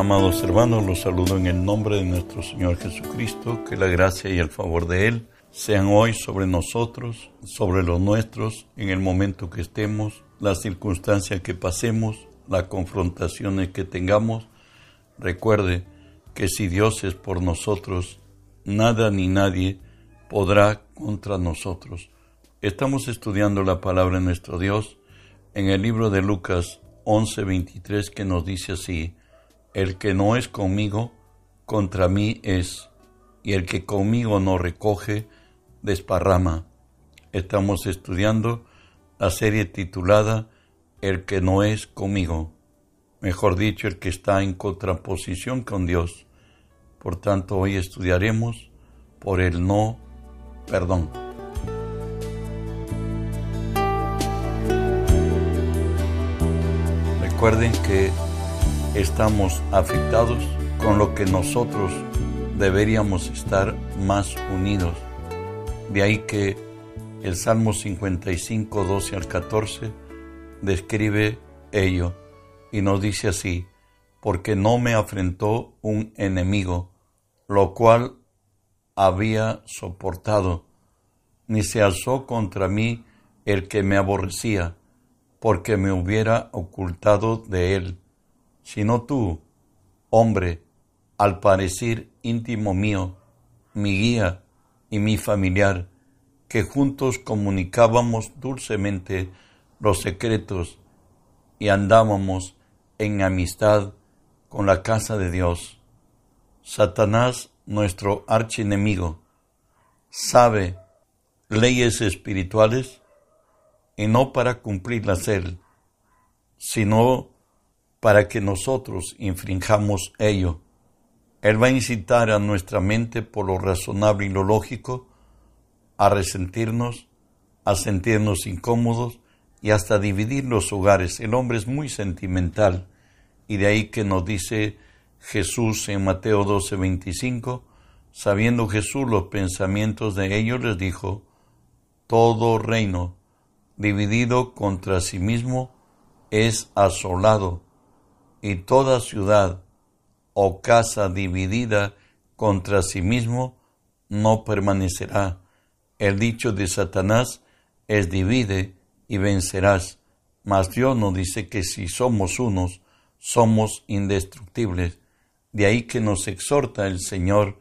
Amados hermanos, los saludo en el nombre de nuestro Señor Jesucristo, que la gracia y el favor de Él sean hoy sobre nosotros, sobre los nuestros, en el momento que estemos, las circunstancias que pasemos, las confrontaciones que tengamos. Recuerde que si Dios es por nosotros, nada ni nadie podrá contra nosotros. Estamos estudiando la palabra de nuestro Dios en el libro de Lucas 11:23 que nos dice así, el que no es conmigo, contra mí es, y el que conmigo no recoge, desparrama. Estamos estudiando la serie titulada El que no es conmigo, mejor dicho, el que está en contraposición con Dios. Por tanto, hoy estudiaremos por el no perdón. Recuerden que estamos afectados con lo que nosotros deberíamos estar más unidos. De ahí que el Salmo 55, 12 al 14 describe ello y nos dice así, porque no me afrentó un enemigo, lo cual había soportado, ni se alzó contra mí el que me aborrecía, porque me hubiera ocultado de él sino tú, hombre, al parecer íntimo mío, mi guía y mi familiar, que juntos comunicábamos dulcemente los secretos y andábamos en amistad con la casa de Dios. Satanás, nuestro archienemigo, sabe leyes espirituales y no para cumplirlas él, sino para que nosotros infringamos ello. Él va a incitar a nuestra mente por lo razonable y lo lógico a resentirnos, a sentirnos incómodos y hasta dividir los hogares. El hombre es muy sentimental y de ahí que nos dice Jesús en Mateo 12, 25, sabiendo Jesús los pensamientos de ellos, les dijo, todo reino dividido contra sí mismo es asolado y toda ciudad o casa dividida contra sí mismo no permanecerá. El dicho de Satanás es divide y vencerás. Mas Dios nos dice que si somos unos, somos indestructibles. De ahí que nos exhorta el Señor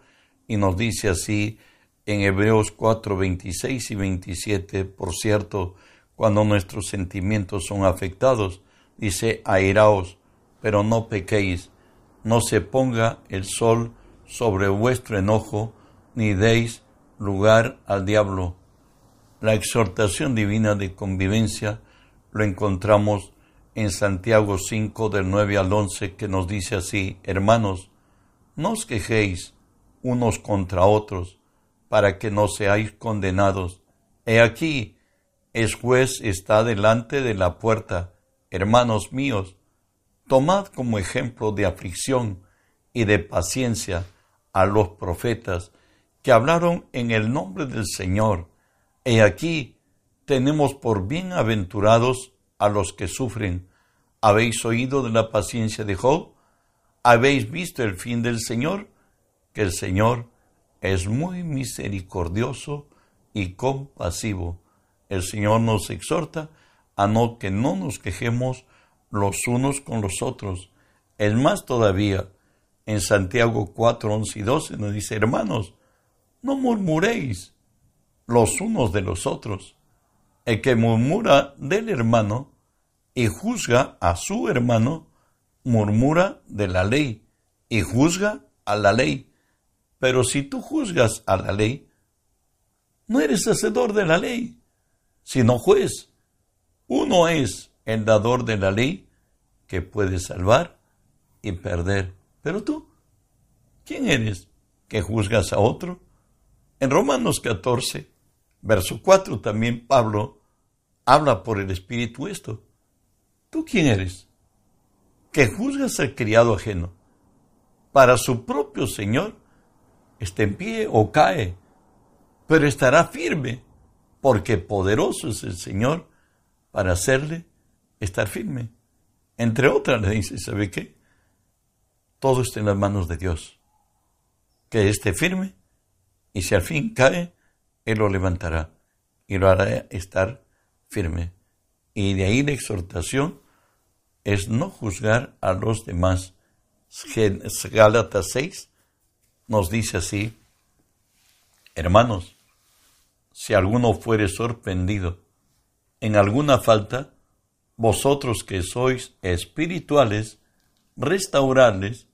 y nos dice así en Hebreos 4, 26 y 27, por cierto, cuando nuestros sentimientos son afectados, dice, airaos, pero no pequéis, no se ponga el sol sobre vuestro enojo, ni deis lugar al diablo. La exhortación divina de convivencia lo encontramos en Santiago 5 del 9 al 11 que nos dice así, hermanos, no os quejéis unos contra otros para que no seáis condenados. He aquí, el juez está delante de la puerta. Hermanos míos, Tomad como ejemplo de aflicción y de paciencia a los profetas que hablaron en el nombre del Señor. He aquí tenemos por bienaventurados a los que sufren. ¿Habéis oído de la paciencia de Job? ¿Habéis visto el fin del Señor? Que el Señor es muy misericordioso y compasivo. El Señor nos exhorta a no que no nos quejemos los unos con los otros. Es más todavía, en Santiago 4, 11 y 12 nos dice, hermanos, no murmuréis los unos de los otros. El que murmura del hermano y juzga a su hermano, murmura de la ley y juzga a la ley. Pero si tú juzgas a la ley, no eres hacedor de la ley, sino juez. Uno es el dador de la ley que puede salvar y perder. Pero tú, ¿quién eres que juzgas a otro? En Romanos 14, verso 4 también Pablo habla por el Espíritu esto. ¿Tú quién eres? Que juzgas al criado ajeno. Para su propio Señor, esté en pie o cae, pero estará firme, porque poderoso es el Señor para hacerle estar firme. Entre otras le dice, ¿sabe qué? todo está en las manos de Dios. Que esté firme y si al fin cae, Él lo levantará y lo hará estar firme. Y de ahí la exhortación es no juzgar a los demás. Gálatas 6 nos dice así, hermanos, si alguno fuere sorprendido en alguna falta, vosotros que sois espirituales, restaurarles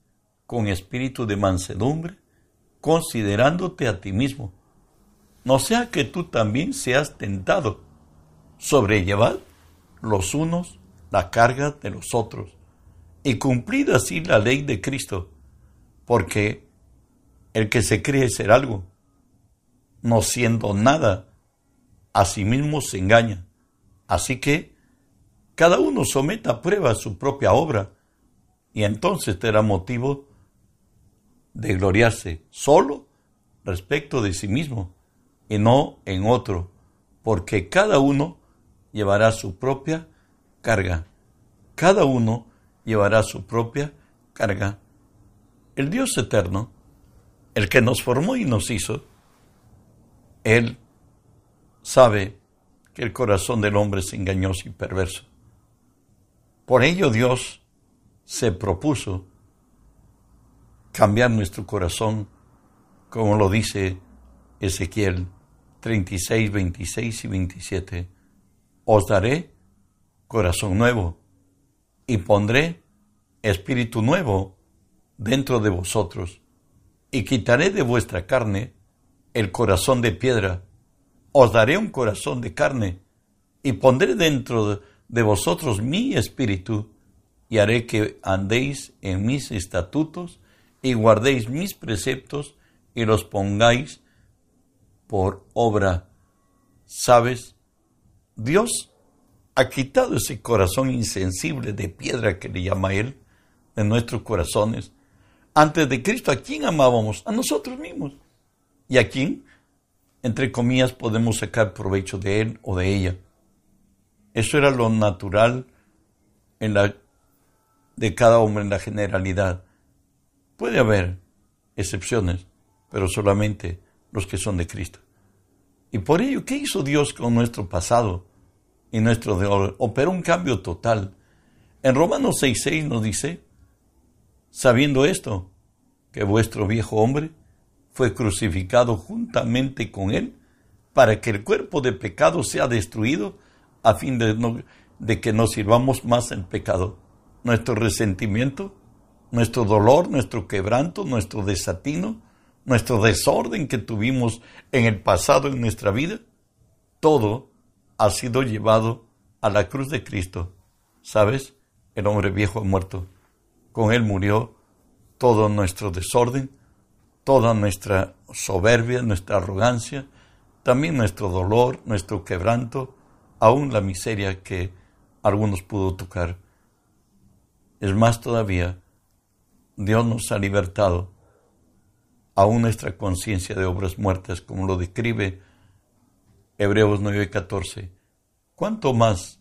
con espíritu de mansedumbre, considerándote a ti mismo. No sea que tú también seas tentado. Sobrellevad los unos la carga de los otros y cumplid así la ley de Cristo, porque el que se cree ser algo, no siendo nada, a sí mismo se engaña. Así que cada uno someta a prueba su propia obra y entonces tendrá motivo de gloriarse solo respecto de sí mismo y no en otro, porque cada uno llevará su propia carga. Cada uno llevará su propia carga. El Dios eterno, el que nos formó y nos hizo, Él sabe que el corazón del hombre es engañoso y perverso. Por ello Dios se propuso cambiar nuestro corazón, como lo dice Ezequiel 36, 26 y 27. Os daré corazón nuevo y pondré espíritu nuevo dentro de vosotros y quitaré de vuestra carne el corazón de piedra. Os daré un corazón de carne y pondré dentro de vosotros mi espíritu y haré que andéis en mis estatutos y guardéis mis preceptos y los pongáis por obra. ¿Sabes? Dios ha quitado ese corazón insensible de piedra que le llama Él de nuestros corazones. Antes de Cristo, ¿a quién amábamos? A nosotros mismos. ¿Y a quién? Entre comillas, podemos sacar provecho de Él o de ella. Eso era lo natural en la, de cada hombre en la generalidad. Puede haber excepciones, pero solamente los que son de Cristo. Y por ello, ¿qué hizo Dios con nuestro pasado y nuestro de Operó un cambio total. En Romanos 6.6 nos dice, sabiendo esto, que vuestro viejo hombre fue crucificado juntamente con él, para que el cuerpo de pecado sea destruido, a fin de, que no sirvamos más en pecado. Nuestro resentimiento nuestro dolor, nuestro quebranto, nuestro desatino, nuestro desorden que tuvimos en el pasado en nuestra vida, todo ha sido llevado a la cruz de Cristo. ¿Sabes? El hombre viejo ha muerto. Con él murió todo nuestro desorden, toda nuestra soberbia, nuestra arrogancia, también nuestro dolor, nuestro quebranto, aún la miseria que algunos pudo tocar. Es más todavía, Dios nos ha libertado aún nuestra conciencia de obras muertas, como lo describe Hebreos 9:14. ¿Cuánto más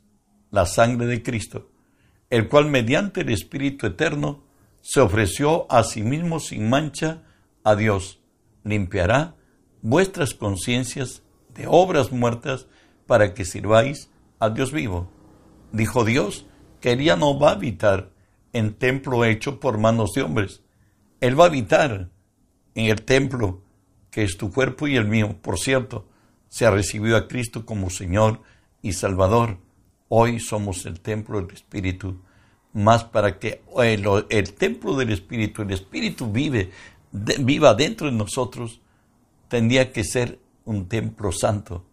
la sangre de Cristo, el cual mediante el Espíritu Eterno se ofreció a sí mismo sin mancha a Dios, limpiará vuestras conciencias de obras muertas para que sirváis a Dios vivo? Dijo Dios que ella no va a habitar en templo hecho por manos de hombres. Él va a habitar en el templo que es tu cuerpo y el mío. Por cierto, se ha recibido a Cristo como Señor y Salvador. Hoy somos el templo del Espíritu. Más para que el, el templo del Espíritu, el Espíritu vive, viva dentro de nosotros, tendría que ser un templo santo.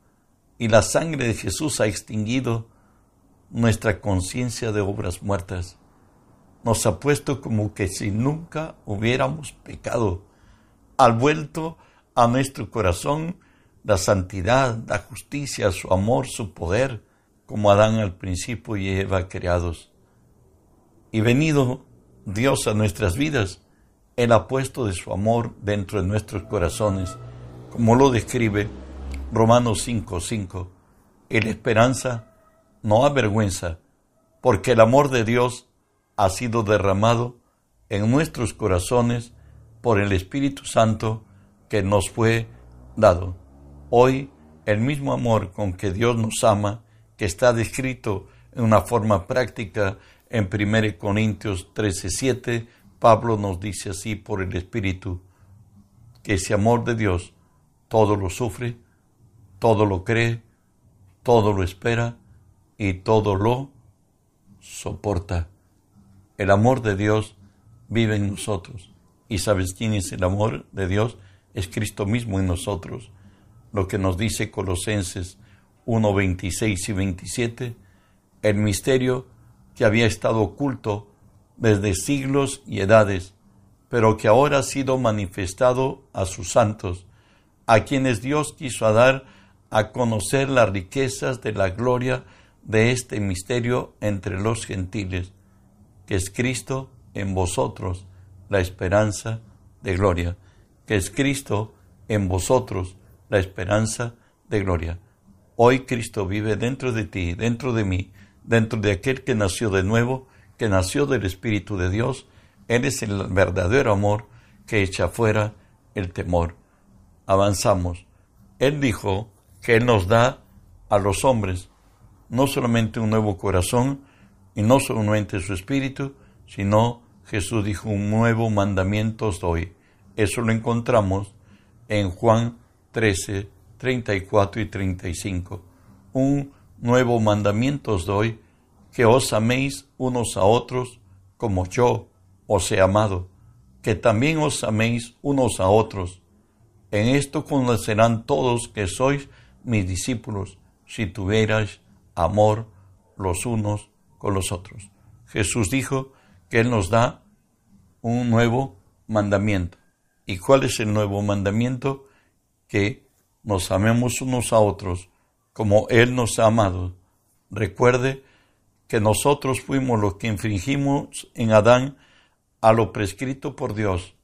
Y la sangre de Jesús ha extinguido nuestra conciencia de obras muertas nos ha puesto como que si nunca hubiéramos pecado. Ha vuelto a nuestro corazón la santidad, la justicia, su amor, su poder, como Adán al principio y Eva creados. Y venido Dios a nuestras vidas, Él ha puesto de su amor dentro de nuestros corazones, como lo describe Romanos 5:5. 5. la esperanza no avergüenza, porque el amor de Dios ha sido derramado en nuestros corazones por el Espíritu Santo que nos fue dado. Hoy el mismo amor con que Dios nos ama, que está descrito en una forma práctica en 1 Corintios 13:7, Pablo nos dice así por el Espíritu, que ese amor de Dios todo lo sufre, todo lo cree, todo lo espera y todo lo soporta. El amor de Dios vive en nosotros. ¿Y sabes quién es el amor de Dios? Es Cristo mismo en nosotros. Lo que nos dice Colosenses 1, 26 y 27, el misterio que había estado oculto desde siglos y edades, pero que ahora ha sido manifestado a sus santos, a quienes Dios quiso dar a conocer las riquezas de la gloria de este misterio entre los gentiles, que es Cristo en vosotros, la esperanza de gloria, que es Cristo en vosotros, la esperanza de gloria. Hoy Cristo vive dentro de ti, dentro de mí, dentro de aquel que nació de nuevo, que nació del Espíritu de Dios. Él es el verdadero amor que echa fuera el temor. Avanzamos. Él dijo que Él nos da a los hombres no solamente un nuevo corazón y no solamente su espíritu, sino Jesús dijo un nuevo mandamiento os doy. Eso lo encontramos en Juan 13, 34 y 35. Un nuevo mandamiento os doy, que os améis unos a otros como yo os he amado, que también os améis unos a otros. En esto conocerán todos que sois mis discípulos, si tuvierais amor los unos con los otros. Jesús dijo que Él nos da un nuevo mandamiento. ¿Y cuál es el nuevo mandamiento? Que nos amemos unos a otros como Él nos ha amado. Recuerde que nosotros fuimos los que infringimos en Adán a lo prescrito por Dios,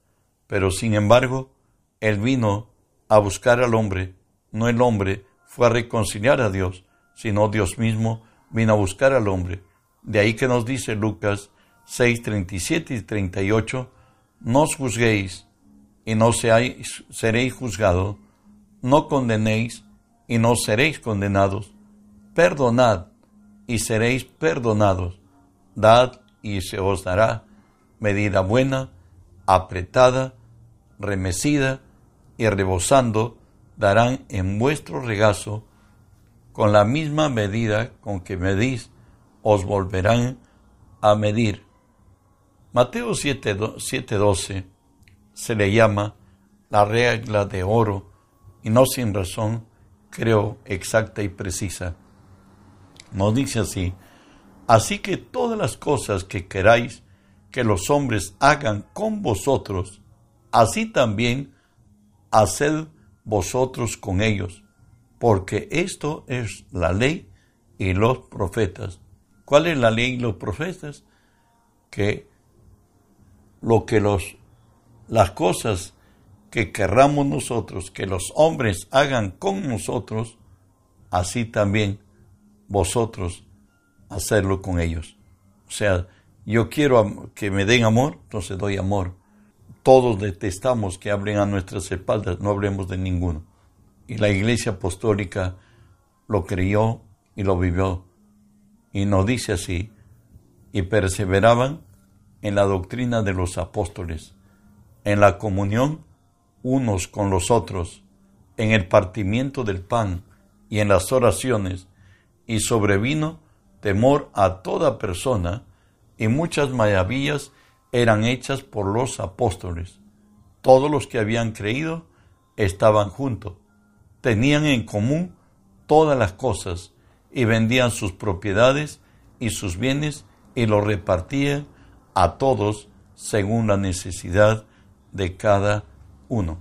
pero sin embargo, Él vino a buscar al hombre, no el hombre fue a reconciliar a Dios, sino Dios mismo vino a buscar al hombre. De ahí que nos dice Lucas 6, 37 y 38, no os juzguéis y no seáis, seréis juzgados, no condenéis y no seréis condenados, perdonad y seréis perdonados, dad y se os dará medida buena, apretada, remecida y rebosando, darán en vuestro regazo con la misma medida con que medís, os volverán a medir. Mateo 7:12 se le llama la regla de oro y no sin razón, creo, exacta y precisa. Nos dice así, así que todas las cosas que queráis que los hombres hagan con vosotros, así también haced vosotros con ellos porque esto es la ley y los profetas. ¿Cuál es la ley y los profetas? Que lo que los las cosas que querramos nosotros que los hombres hagan con nosotros, así también vosotros hacerlo con ellos. O sea, yo quiero que me den amor, entonces doy amor. Todos detestamos que hablen a nuestras espaldas, no hablemos de ninguno y la Iglesia Apostólica lo creyó y lo vivió. Y nos dice así, y perseveraban en la doctrina de los apóstoles, en la comunión unos con los otros, en el partimiento del pan y en las oraciones, y sobrevino temor a toda persona, y muchas maravillas eran hechas por los apóstoles. Todos los que habían creído estaban juntos tenían en común todas las cosas y vendían sus propiedades y sus bienes y los repartían a todos según la necesidad de cada uno.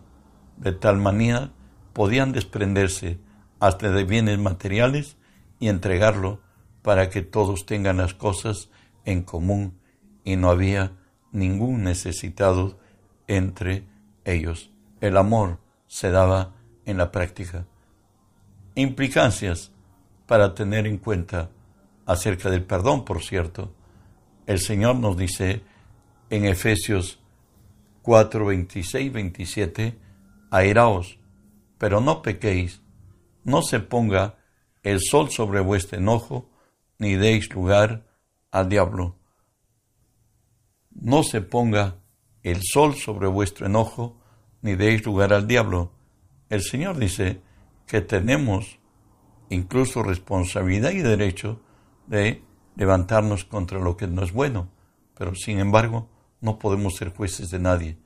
De tal manera podían desprenderse hasta de bienes materiales y entregarlo para que todos tengan las cosas en común y no había ningún necesitado entre ellos. El amor se daba en la práctica. Implicancias para tener en cuenta acerca del perdón, por cierto. El Señor nos dice en Efesios 4, 26, 27, airaos, pero no pequéis, no se ponga el sol sobre vuestro enojo, ni deis lugar al diablo. No se ponga el sol sobre vuestro enojo, ni deis lugar al diablo. El Señor dice que tenemos incluso responsabilidad y derecho de levantarnos contra lo que no es bueno, pero sin embargo no podemos ser jueces de nadie,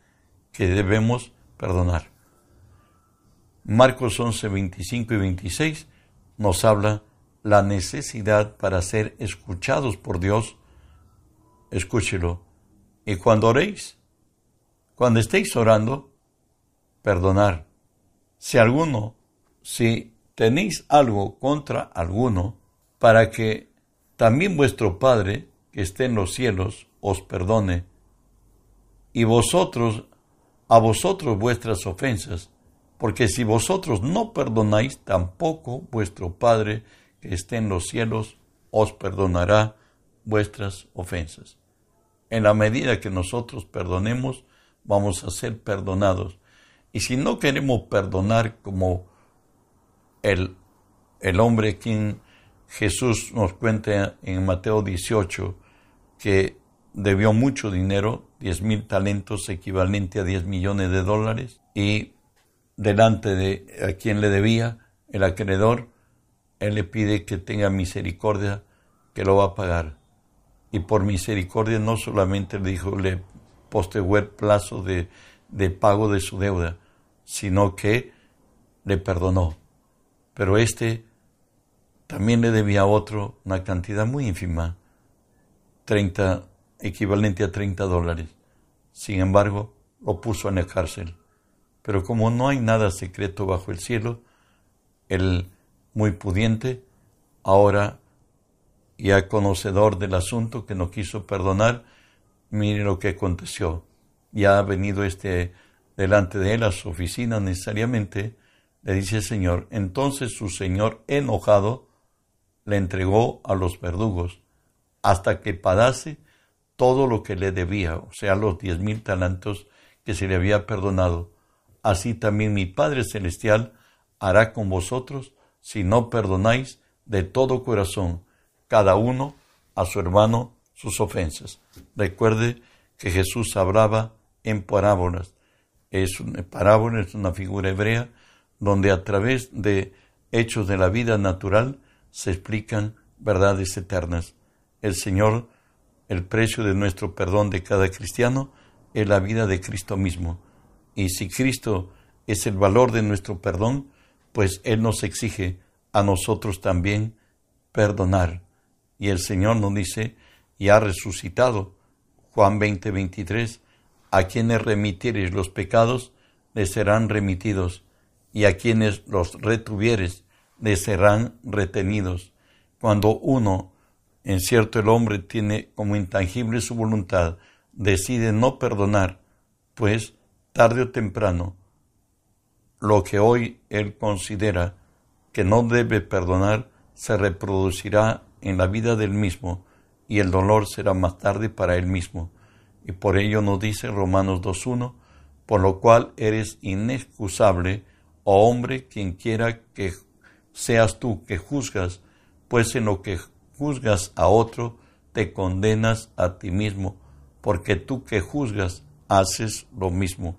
que debemos perdonar. Marcos 11, 25 y 26 nos habla la necesidad para ser escuchados por Dios. Escúchelo. Y cuando oréis, cuando estéis orando, perdonar. Si alguno, si tenéis algo contra alguno, para que también vuestro Padre, que esté en los cielos, os perdone. Y vosotros, a vosotros vuestras ofensas, porque si vosotros no perdonáis, tampoco vuestro Padre, que esté en los cielos, os perdonará vuestras ofensas. En la medida que nosotros perdonemos, vamos a ser perdonados. Y si no queremos perdonar como el, el hombre quien Jesús nos cuenta en Mateo 18 que debió mucho dinero, 10 mil talentos equivalente a 10 millones de dólares, y delante de a quien le debía, el acreedor, él le pide que tenga misericordia, que lo va a pagar. Y por misericordia no solamente le dijo, le el plazo de, de pago de su deuda, sino que le perdonó. Pero este también le debía a otro una cantidad muy ínfima, 30, equivalente a 30 dólares. Sin embargo, lo puso en la cárcel. Pero como no hay nada secreto bajo el cielo, el muy pudiente, ahora ya conocedor del asunto que no quiso perdonar, mire lo que aconteció. Ya ha venido este delante de él a su oficina necesariamente, le dice el Señor. Entonces su Señor, enojado, le entregó a los verdugos hasta que pagase todo lo que le debía, o sea, los diez mil talentos que se le había perdonado. Así también mi Padre Celestial hará con vosotros si no perdonáis de todo corazón cada uno a su hermano sus ofensas. Recuerde que Jesús hablaba en parábolas. Es una parábola, es una figura hebrea donde a través de hechos de la vida natural se explican verdades eternas. El Señor, el precio de nuestro perdón de cada cristiano es la vida de Cristo mismo. Y si Cristo es el valor de nuestro perdón, pues Él nos exige a nosotros también perdonar. Y el Señor nos dice, y ha resucitado. Juan 20, 23, a quienes remitieres los pecados, les serán remitidos, y a quienes los retuvieres, le serán retenidos. Cuando uno, en cierto el hombre tiene como intangible su voluntad, decide no perdonar, pues tarde o temprano, lo que hoy él considera que no debe perdonar se reproducirá en la vida del mismo y el dolor será más tarde para él mismo. Y por ello nos dice Romanos 2.1, por lo cual eres inexcusable, oh hombre, quien quiera que seas tú que juzgas, pues en lo que juzgas a otro, te condenas a ti mismo, porque tú que juzgas haces lo mismo.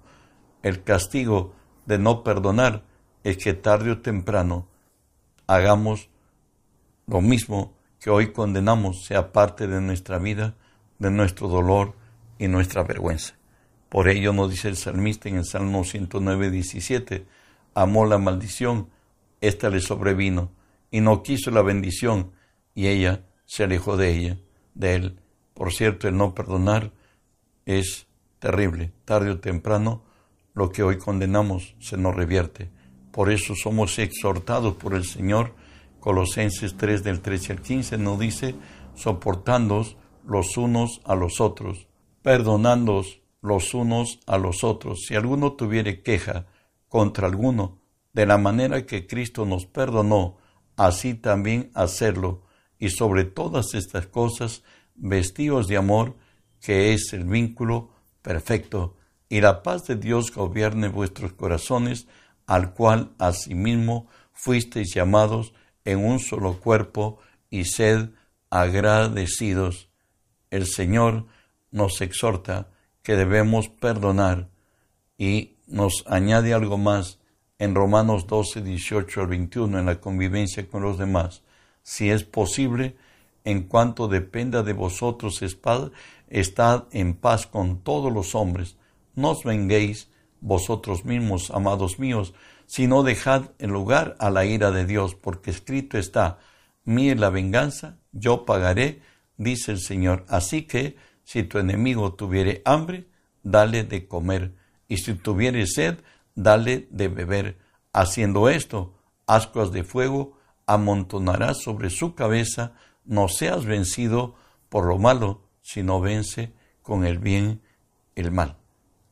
El castigo de no perdonar es que tarde o temprano hagamos lo mismo que hoy condenamos, sea parte de nuestra vida, de nuestro dolor y nuestra vergüenza. Por ello nos dice el salmista en el Salmo 109, 17, amó la maldición ésta le sobrevino, y no quiso la bendición, y ella se alejó de ella, de él. Por cierto, el no perdonar es terrible. Tarde o temprano, lo que hoy condenamos se nos revierte. Por eso somos exhortados por el Señor. Colosenses 3 del 13 al 15 nos dice, soportándoos los unos a los otros, perdonándoos los unos a los otros. Si alguno tuviere queja contra alguno, de la manera que Cristo nos perdonó, así también hacerlo, y sobre todas estas cosas, vestidos de amor, que es el vínculo perfecto, y la paz de Dios gobierne vuestros corazones, al cual asimismo fuisteis llamados en un solo cuerpo, y sed agradecidos. El Señor nos exhorta que debemos perdonar y nos añade algo más en Romanos 12, 18 al 21, en la convivencia con los demás. Si es posible, en cuanto dependa de vosotros, estad en paz con todos los hombres. No os venguéis vosotros mismos, amados míos, sino dejad el lugar a la ira de Dios, porque escrito está, mía la venganza, yo pagaré, dice el Señor. Así que, si tu enemigo tuviere hambre, dale de comer, y si tuviere sed, dale de beber. Haciendo esto, ascuas de fuego amontonarás sobre su cabeza, no seas vencido por lo malo, sino vence con el bien el mal.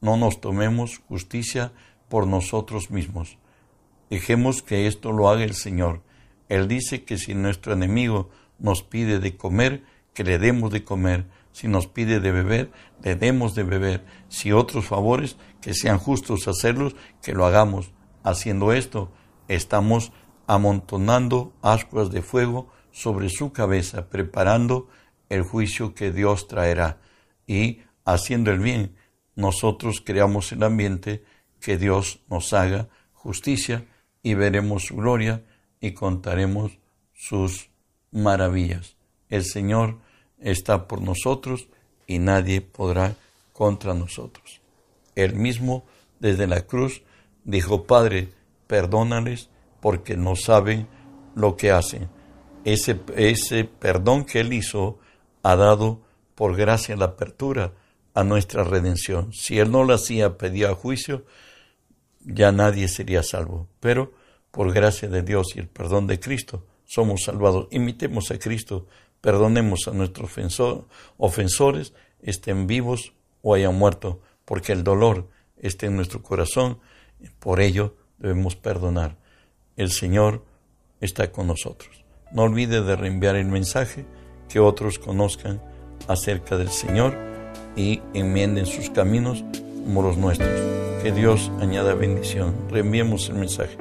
No nos tomemos justicia por nosotros mismos. Dejemos que esto lo haga el Señor. Él dice que si nuestro enemigo nos pide de comer, que le demos de comer. Si nos pide de beber, le demos de beber. Si otros favores, que sean justos hacerlos, que lo hagamos. Haciendo esto, estamos amontonando ascuas de fuego sobre su cabeza, preparando el juicio que Dios traerá. Y haciendo el bien, nosotros creamos el ambiente que Dios nos haga justicia y veremos su gloria y contaremos sus maravillas. El Señor está por nosotros y nadie podrá contra nosotros. Él mismo desde la cruz dijo, Padre, perdónales porque no saben lo que hacen. Ese, ese perdón que Él hizo ha dado por gracia la apertura a nuestra redención. Si Él no lo hacía, pedía juicio, ya nadie sería salvo. Pero por gracia de Dios y el perdón de Cristo, somos salvados. Imitemos a Cristo, perdonemos a nuestros ofensores, estén vivos o hayan muerto, porque el dolor está en nuestro corazón, por ello debemos perdonar. El Señor está con nosotros. No olvide de reenviar el mensaje, que otros conozcan acerca del Señor y enmienden sus caminos como los nuestros. Que Dios añada bendición. Reenviemos el mensaje.